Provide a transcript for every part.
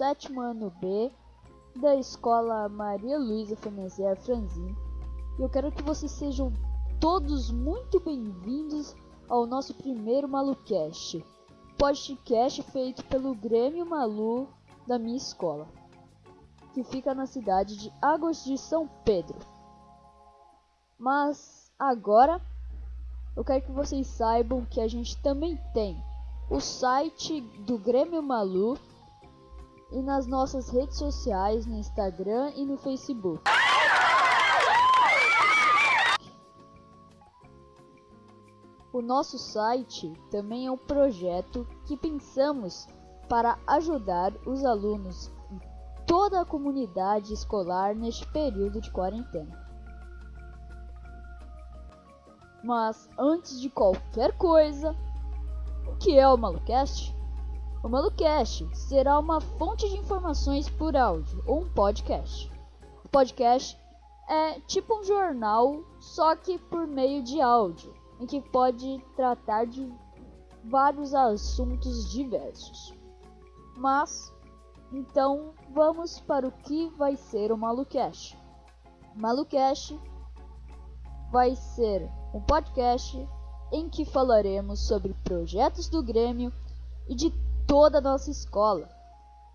sétimo ano B da escola Maria Luísa Fenezier Franzin eu quero que vocês sejam todos muito bem-vindos ao nosso primeiro Malucast, podcast feito pelo Grêmio Malu da minha escola, que fica na cidade de Águas de São Pedro. Mas agora eu quero que vocês saibam que a gente também tem o site do Grêmio Malu e nas nossas redes sociais, no Instagram e no Facebook. O nosso site também é um projeto que pensamos para ajudar os alunos e toda a comunidade escolar neste período de quarentena. Mas antes de qualquer coisa, o que é o Malucast? O Malucast será uma fonte de informações por áudio ou um podcast. O podcast é tipo um jornal, só que por meio de áudio, em que pode tratar de vários assuntos diversos. Mas então vamos para o que vai ser o Malucast. Malucast vai ser um podcast em que falaremos sobre projetos do Grêmio e de toda a nossa escola,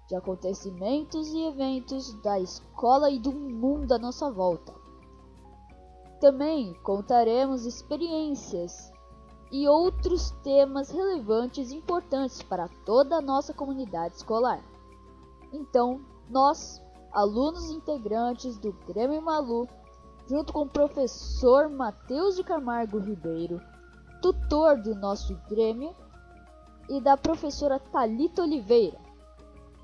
de acontecimentos e eventos da escola e do mundo à nossa volta. Também contaremos experiências e outros temas relevantes e importantes para toda a nossa comunidade escolar. Então, nós, alunos integrantes do Grêmio Malu, junto com o professor Matheus de Camargo Ribeiro, tutor do nosso Grêmio, e da professora Talita Oliveira,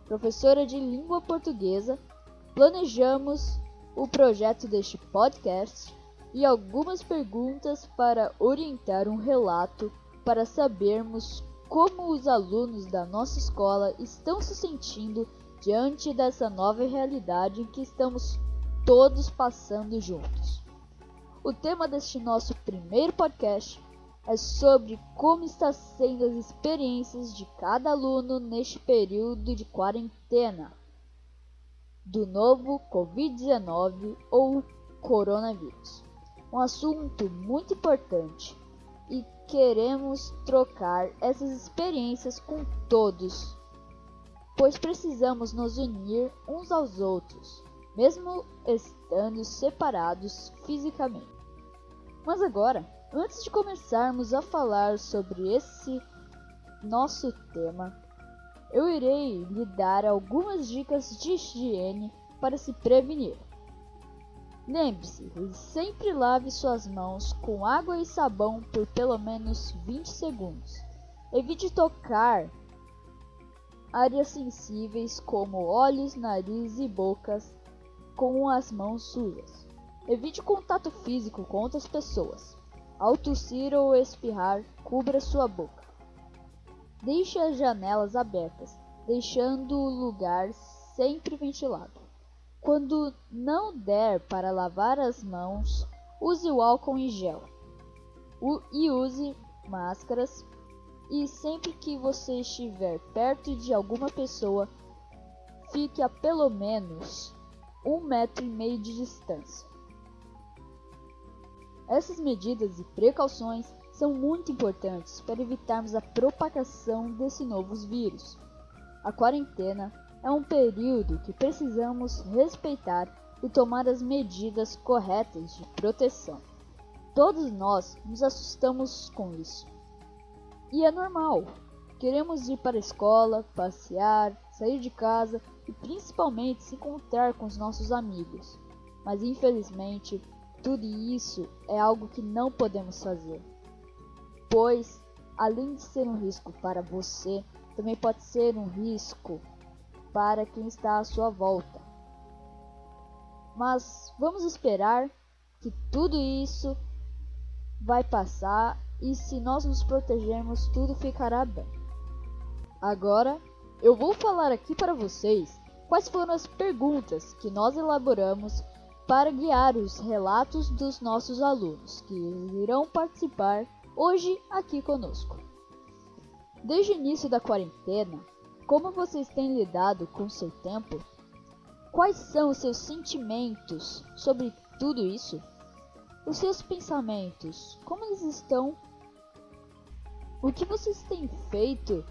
professora de língua portuguesa, planejamos o projeto deste podcast e algumas perguntas para orientar um relato para sabermos como os alunos da nossa escola estão se sentindo diante dessa nova realidade em que estamos todos passando juntos. O tema deste nosso primeiro podcast é sobre como está sendo as experiências de cada aluno neste período de quarentena do novo Covid-19 ou coronavírus. Um assunto muito importante e queremos trocar essas experiências com todos, pois precisamos nos unir uns aos outros mesmo estando separados fisicamente. Mas agora, antes de começarmos a falar sobre esse nosso tema, eu irei lhe dar algumas dicas de higiene para se prevenir. Lembre-se, sempre lave suas mãos com água e sabão por pelo menos 20 segundos. Evite tocar áreas sensíveis como olhos, nariz e bocas com as mãos sujas. Evite contato físico com outras pessoas. Ao tossir ou espirrar, cubra sua boca. Deixe as janelas abertas, deixando o lugar sempre ventilado. Quando não der para lavar as mãos, use o álcool em gel. E use máscaras. E sempre que você estiver perto de alguma pessoa, fique a pelo menos um metro e meio de distância. Essas medidas e precauções são muito importantes para evitarmos a propagação desse novo vírus. A quarentena é um período que precisamos respeitar e tomar as medidas corretas de proteção. Todos nós nos assustamos com isso. E é normal. Queremos ir para a escola, passear, sair de casa e principalmente se encontrar com os nossos amigos. Mas infelizmente, tudo isso é algo que não podemos fazer. Pois, além de ser um risco para você, também pode ser um risco para quem está à sua volta. Mas vamos esperar que tudo isso vai passar e se nós nos protegermos, tudo ficará bem. Agora, eu vou falar aqui para vocês quais foram as perguntas que nós elaboramos para guiar os relatos dos nossos alunos que irão participar hoje aqui conosco. Desde o início da quarentena, como vocês têm lidado com seu tempo? Quais são os seus sentimentos sobre tudo isso? Os seus pensamentos, como eles estão? O que vocês têm feito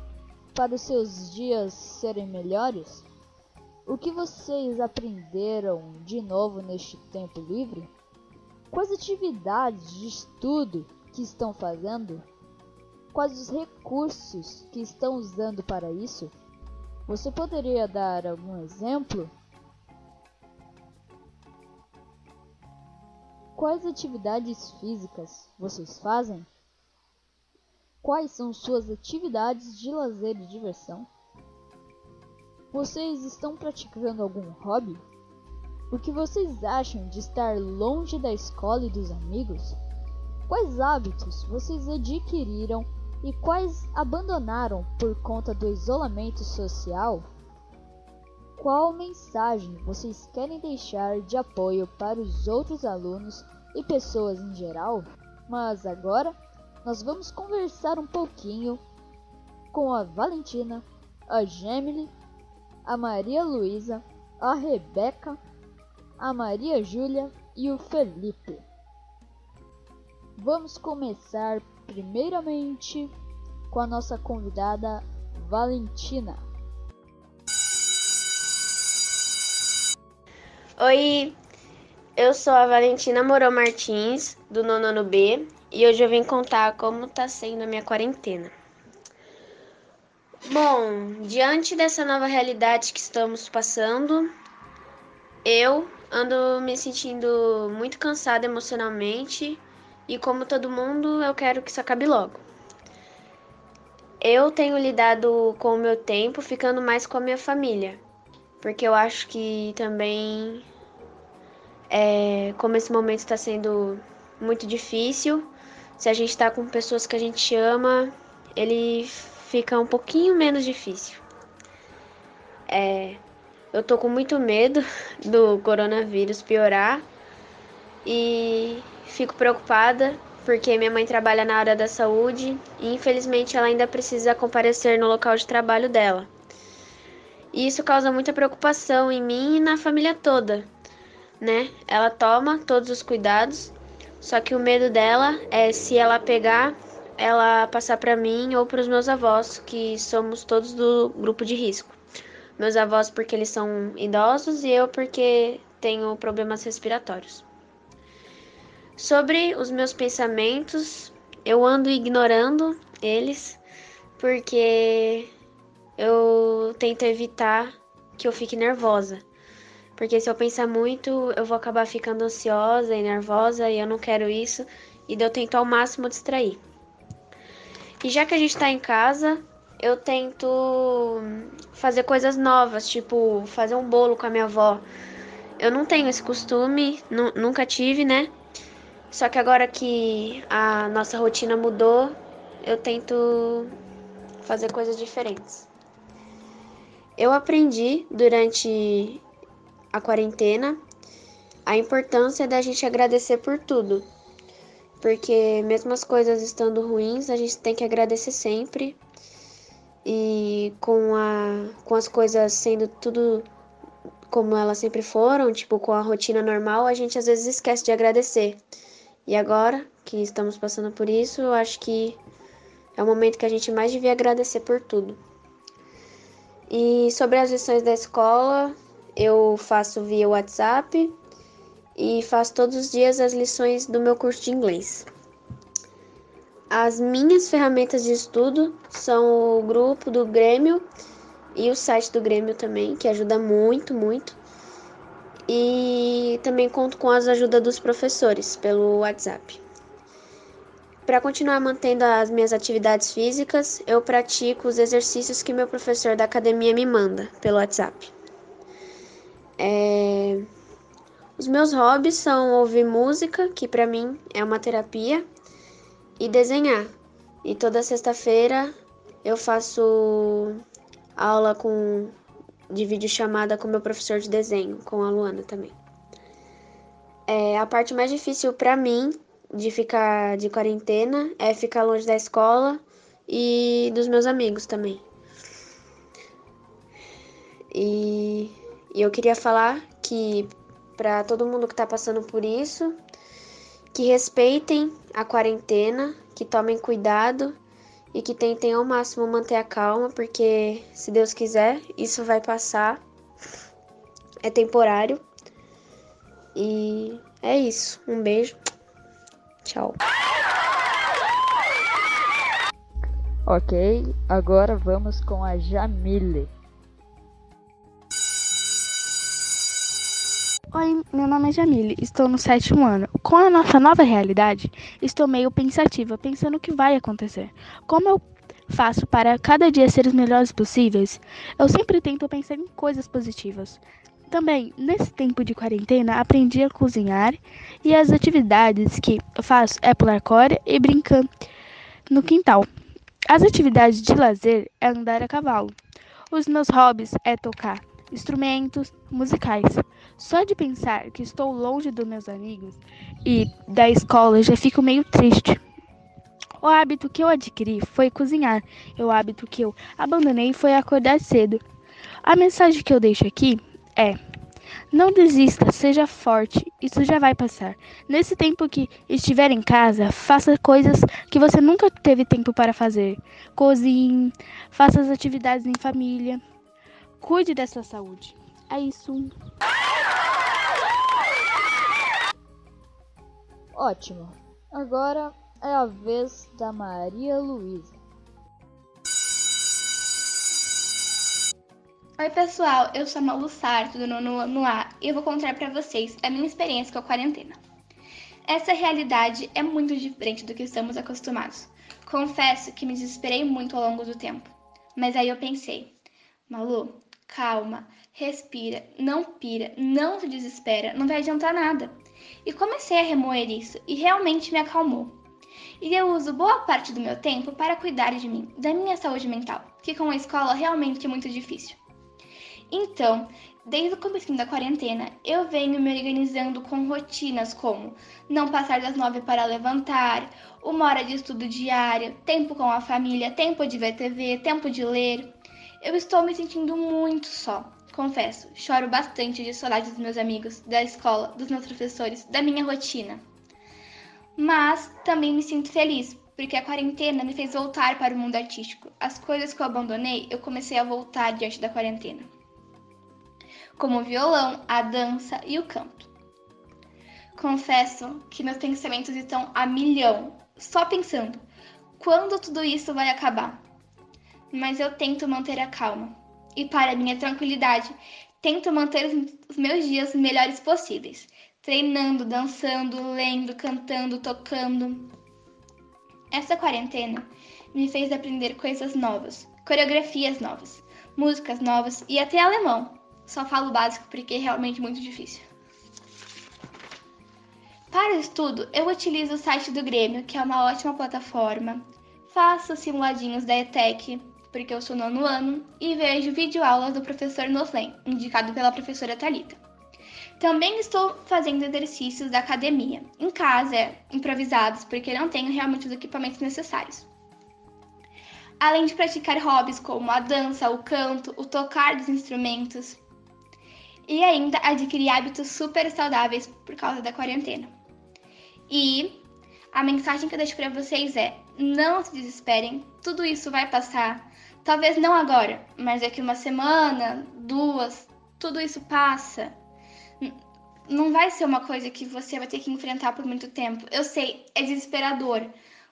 para os seus dias serem melhores? O que vocês aprenderam de novo neste tempo livre? Quais atividades de estudo que estão fazendo? Quais os recursos que estão usando para isso? Você poderia dar algum exemplo? Quais atividades físicas vocês fazem? Quais são suas atividades de lazer e diversão? Vocês estão praticando algum hobby? O que vocês acham de estar longe da escola e dos amigos? Quais hábitos vocês adquiriram e quais abandonaram por conta do isolamento social? Qual mensagem vocês querem deixar de apoio para os outros alunos e pessoas em geral? Mas agora nós vamos conversar um pouquinho com a Valentina, a Gemily, a Maria Luísa, a Rebeca, a Maria Júlia e o Felipe. Vamos começar primeiramente com a nossa convidada Valentina. Oi, eu sou a Valentina Morão Martins, do nono B, e hoje eu vim contar como está sendo a minha quarentena. Bom, diante dessa nova realidade que estamos passando, eu ando me sentindo muito cansada emocionalmente e, como todo mundo, eu quero que isso acabe logo. Eu tenho lidado com o meu tempo ficando mais com a minha família, porque eu acho que também, é, como esse momento está sendo muito difícil, se a gente está com pessoas que a gente ama, ele fica um pouquinho menos difícil. É, eu tô com muito medo do coronavírus piorar e fico preocupada porque minha mãe trabalha na área da saúde e infelizmente ela ainda precisa comparecer no local de trabalho dela. E isso causa muita preocupação em mim e na família toda, né? Ela toma todos os cuidados, só que o medo dela é se ela pegar, ela passar para mim ou para os meus avós, que somos todos do grupo de risco. Meus avós porque eles são idosos e eu porque tenho problemas respiratórios. Sobre os meus pensamentos, eu ando ignorando eles porque eu tento evitar que eu fique nervosa. Porque se eu pensar muito, eu vou acabar ficando ansiosa e nervosa e eu não quero isso. E eu tento ao máximo distrair. E já que a gente tá em casa, eu tento fazer coisas novas, tipo fazer um bolo com a minha avó. Eu não tenho esse costume, nunca tive, né? Só que agora que a nossa rotina mudou, eu tento fazer coisas diferentes. Eu aprendi durante a quarentena a importância da gente agradecer por tudo. Porque mesmo as coisas estando ruins, a gente tem que agradecer sempre. E com, a, com as coisas sendo tudo como elas sempre foram, tipo com a rotina normal, a gente às vezes esquece de agradecer. E agora que estamos passando por isso, eu acho que é o momento que a gente mais devia agradecer por tudo. E sobre as lições da escola, eu faço via WhatsApp e faço todos os dias as lições do meu curso de inglês. As minhas ferramentas de estudo são o grupo do Grêmio e o site do Grêmio também, que ajuda muito, muito e também conto com as ajudas dos professores pelo WhatsApp. Para continuar mantendo as minhas atividades físicas, eu pratico os exercícios que meu professor da academia me manda pelo WhatsApp. É... Os meus hobbies são ouvir música, que para mim é uma terapia, e desenhar. E toda sexta-feira eu faço aula com de videochamada com meu professor de desenho, com a Luana também. É, a parte mais difícil para mim de ficar de quarentena é ficar longe da escola e dos meus amigos também. E, e eu queria falar que para todo mundo que está passando por isso, que respeitem a quarentena, que tomem cuidado e que tentem ao máximo manter a calma, porque se Deus quiser, isso vai passar. É temporário. E é isso. Um beijo. Tchau. Ok, agora vamos com a Jamile. Oi, meu nome é Jamile, estou no sétimo ano. Com a nossa nova realidade, estou meio pensativa, pensando o que vai acontecer. Como eu faço para cada dia ser os melhores possíveis, eu sempre tento pensar em coisas positivas. Também, nesse tempo de quarentena, aprendi a cozinhar e as atividades que faço é pular corda e brincar no quintal. As atividades de lazer é andar a cavalo. Os meus hobbies é tocar instrumentos musicais. Só de pensar que estou longe dos meus amigos e da escola já fico meio triste. O hábito que eu adquiri foi cozinhar. E o hábito que eu abandonei foi acordar cedo. A mensagem que eu deixo aqui é: não desista, seja forte, isso já vai passar. Nesse tempo que estiver em casa, faça coisas que você nunca teve tempo para fazer. Cozinhe, faça as atividades em família. Cuide da sua saúde. É isso. Ótimo. Agora é a vez da Maria Luísa. Oi pessoal, eu sou a Malu Sarto do nono ano A e eu vou contar para vocês a minha experiência com a quarentena. Essa realidade é muito diferente do que estamos acostumados. Confesso que me desesperei muito ao longo do tempo, mas aí eu pensei, Malu, calma, respira, não pira, não se desespera, não vai adiantar nada. E comecei a remoer isso e realmente me acalmou. E eu uso boa parte do meu tempo para cuidar de mim, da minha saúde mental, que com a escola realmente é muito difícil. Então, desde o começo da quarentena, eu venho me organizando com rotinas como não passar das nove para levantar, uma hora de estudo diário, tempo com a família, tempo de ver TV, tempo de ler. Eu estou me sentindo muito só. Confesso, choro bastante de saudade dos meus amigos, da escola, dos meus professores, da minha rotina. Mas também me sinto feliz, porque a quarentena me fez voltar para o mundo artístico. As coisas que eu abandonei, eu comecei a voltar diante da quarentena. Como o violão, a dança e o canto. Confesso que meus pensamentos estão a milhão, só pensando quando tudo isso vai acabar mas eu tento manter a calma. E para minha tranquilidade, tento manter os meus dias melhores possíveis, treinando, dançando, lendo, cantando, tocando. Essa quarentena me fez aprender coisas novas, coreografias novas, músicas novas e até alemão. Só falo básico porque é realmente muito difícil. Para o estudo, eu utilizo o site do Grêmio, que é uma ótima plataforma. Faço simuladinhos da ETEC, porque eu sou nono ano, e vejo videoaulas do professor Noslen, indicado pela professora Talita. Também estou fazendo exercícios da academia, em casa, improvisados, porque não tenho realmente os equipamentos necessários. Além de praticar hobbies como a dança, o canto, o tocar dos instrumentos. E ainda adquirir hábitos super saudáveis por causa da quarentena. E a mensagem que eu deixo para vocês é: não se desesperem, tudo isso vai passar. Talvez não agora, mas daqui uma semana, duas, tudo isso passa. Não vai ser uma coisa que você vai ter que enfrentar por muito tempo. Eu sei, é desesperador,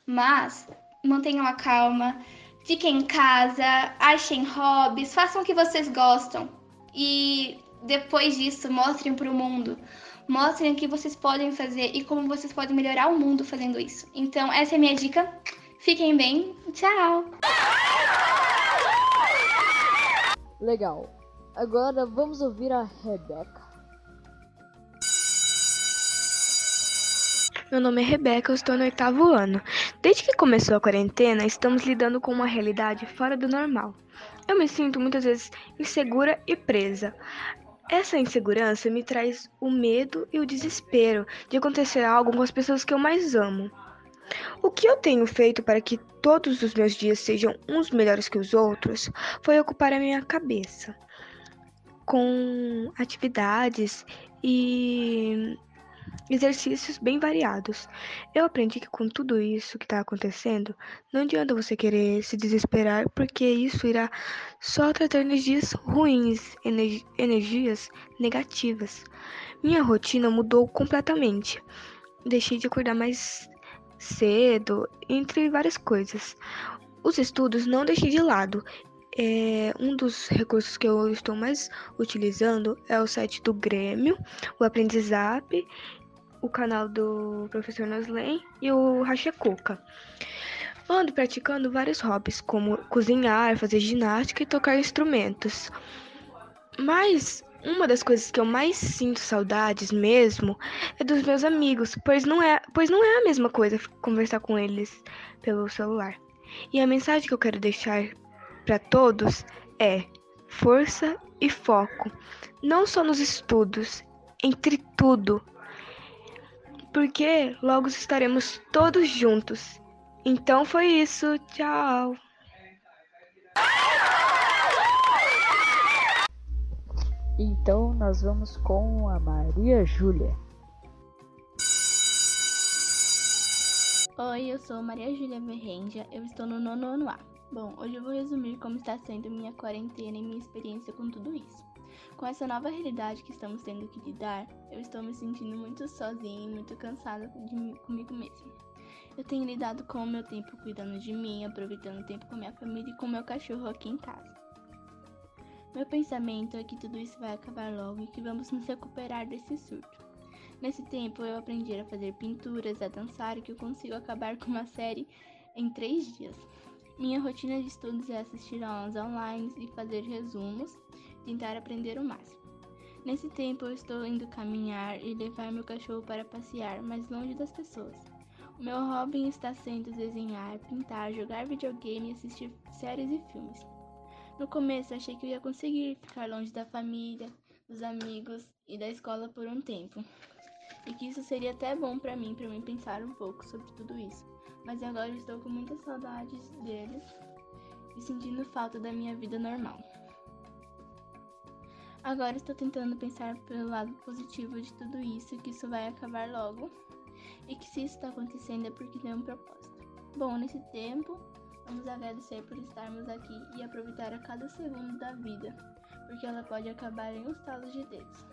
mas mantenham a calma, fiquem em casa, achem hobbies, façam o que vocês gostam e depois disso mostrem para o mundo. Mostrem o que vocês podem fazer e como vocês podem melhorar o mundo fazendo isso. Então, essa é a minha dica. Fiquem bem. Tchau! Legal. Agora vamos ouvir a Rebeca. Meu nome é Rebeca, eu estou no oitavo ano. Desde que começou a quarentena, estamos lidando com uma realidade fora do normal. Eu me sinto muitas vezes insegura e presa. Essa insegurança me traz o medo e o desespero de acontecer algo com as pessoas que eu mais amo. O que eu tenho feito para que todos os meus dias sejam uns melhores que os outros foi ocupar a minha cabeça com atividades e exercícios bem variados. Eu aprendi que com tudo isso que está acontecendo, não adianta você querer se desesperar, porque isso irá só trazer energias ruins, energias negativas. Minha rotina mudou completamente. Deixei de acordar mais cedo, entre várias coisas. Os estudos não deixei de lado. É, um dos recursos que eu estou mais utilizando é o site do Grêmio, o Aprendizap o canal do professor Noslen e o Rachacuca. Ando praticando vários hobbies, como cozinhar, fazer ginástica e tocar instrumentos. Mas uma das coisas que eu mais sinto saudades mesmo é dos meus amigos, pois não é, pois não é a mesma coisa conversar com eles pelo celular. E a mensagem que eu quero deixar para todos é força e foco, não só nos estudos, entre tudo porque logo estaremos todos juntos. Então foi isso, tchau. Então nós vamos com a Maria Júlia. Oi, eu sou Maria Júlia Verrenja, eu estou no nono ano A. Bom, hoje eu vou resumir como está sendo minha quarentena e minha experiência com tudo isso. Com essa nova realidade que estamos tendo que lidar, eu estou me sentindo muito sozinha e muito cansada mim, comigo mesma. Eu tenho lidado com o meu tempo cuidando de mim, aproveitando o tempo com minha família e com meu cachorro aqui em casa. Meu pensamento é que tudo isso vai acabar logo e que vamos nos recuperar desse surto. Nesse tempo eu aprendi a fazer pinturas, a dançar e que eu consigo acabar com uma série em três dias. Minha rotina de estudos é assistir aulas online e fazer resumos tentar aprender o máximo. Nesse tempo eu estou indo caminhar e levar meu cachorro para passear, mais longe das pessoas. O meu hobby está sendo desenhar, pintar, jogar videogame e assistir séries e filmes. No começo achei que eu ia conseguir ficar longe da família, dos amigos e da escola por um tempo. E que isso seria até bom para mim, para mim pensar um pouco sobre tudo isso. Mas agora estou com muitas saudades deles e sentindo falta da minha vida normal. Agora estou tentando pensar pelo lado positivo de tudo isso, que isso vai acabar logo e que se isso está acontecendo é porque tem um propósito. Bom, nesse tempo, vamos agradecer por estarmos aqui e aproveitar a cada segundo da vida, porque ela pode acabar em um estalo de dedos.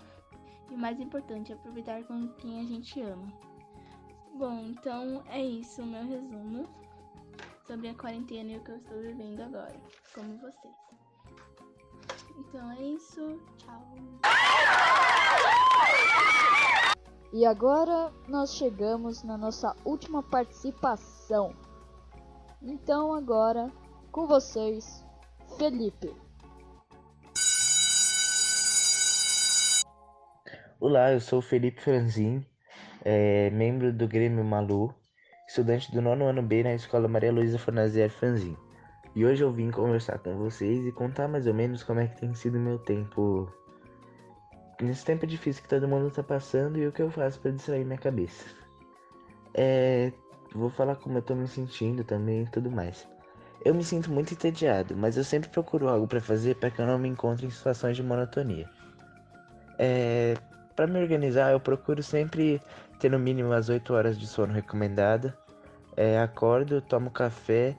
E o mais importante aproveitar com quem a gente ama. Bom, então é isso o meu resumo sobre a quarentena e o que eu estou vivendo agora, como vocês. Então é isso. Tchau. E agora nós chegamos na nossa última participação. Então agora com vocês, Felipe. Olá, eu sou Felipe Franzin, é, membro do Grêmio Malu, estudante do nono ano B na Escola Maria Luísa Fornazier Franzin. E hoje eu vim conversar com vocês e contar mais ou menos como é que tem sido meu tempo nesse tempo difícil que todo mundo tá passando e o que eu faço para distrair minha cabeça. É, vou falar como eu tô me sentindo também e tudo mais. Eu me sinto muito entediado, mas eu sempre procuro algo para fazer para que eu não me encontre em situações de monotonia. É, para me organizar, eu procuro sempre ter no mínimo as 8 horas de sono recomendada. É, acordo, tomo café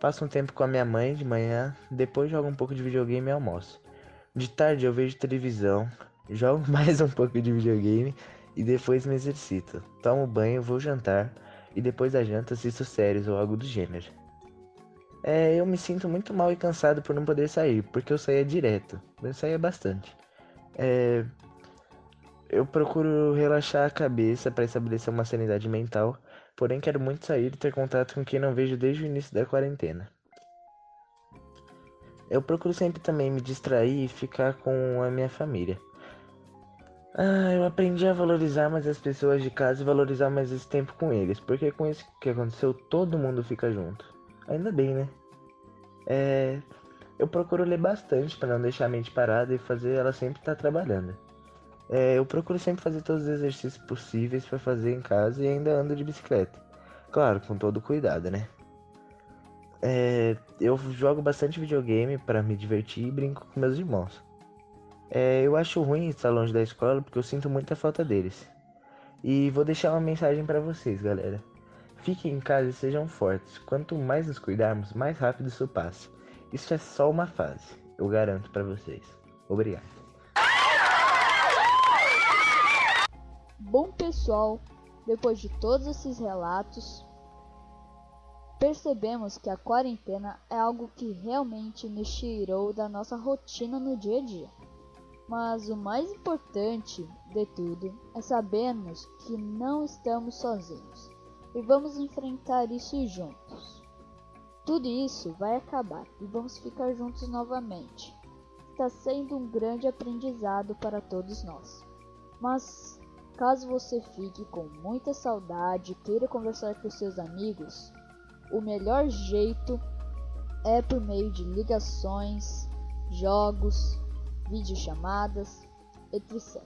Passo um tempo com a minha mãe de manhã, depois jogo um pouco de videogame e almoço. De tarde eu vejo televisão, jogo mais um pouco de videogame e depois me exercito. Tomo banho, vou jantar e depois da janta assisto séries ou algo do gênero. É, eu me sinto muito mal e cansado por não poder sair, porque eu saía direto. Eu saía bastante. É, eu procuro relaxar a cabeça para estabelecer uma sanidade mental porém quero muito sair e ter contato com quem não vejo desde o início da quarentena. Eu procuro sempre também me distrair e ficar com a minha família. Ah, eu aprendi a valorizar mais as pessoas de casa e valorizar mais esse tempo com eles, porque com isso que aconteceu, todo mundo fica junto. Ainda bem, né? É, eu procuro ler bastante para não deixar a mente parada e fazer ela sempre estar tá trabalhando. É, eu procuro sempre fazer todos os exercícios possíveis para fazer em casa e ainda ando de bicicleta. Claro, com todo cuidado, né? É, eu jogo bastante videogame para me divertir e brinco com meus irmãos. É, eu acho ruim estar longe da escola porque eu sinto muita falta deles. E vou deixar uma mensagem para vocês, galera. Fiquem em casa e sejam fortes. Quanto mais nos cuidarmos, mais rápido isso passa. Isso é só uma fase, eu garanto para vocês. Obrigado. Bom pessoal, depois de todos esses relatos, percebemos que a quarentena é algo que realmente nos tirou da nossa rotina no dia a dia. Mas o mais importante de tudo é sabermos que não estamos sozinhos e vamos enfrentar isso juntos. Tudo isso vai acabar e vamos ficar juntos novamente. Está sendo um grande aprendizado para todos nós. Mas caso você fique com muita saudade e queira conversar com seus amigos, o melhor jeito é por meio de ligações, jogos, videochamadas, etc.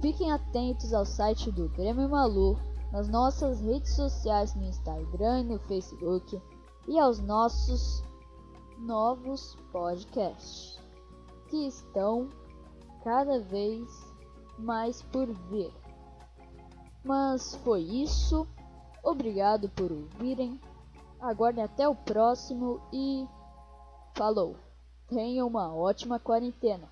Fiquem atentos ao site do Grêmio Malu, nas nossas redes sociais no Instagram e no Facebook e aos nossos novos podcasts, que estão cada vez mais por vir. Mas foi isso. Obrigado por ouvirem. Aguardem até o próximo e falou! Tenha uma ótima quarentena.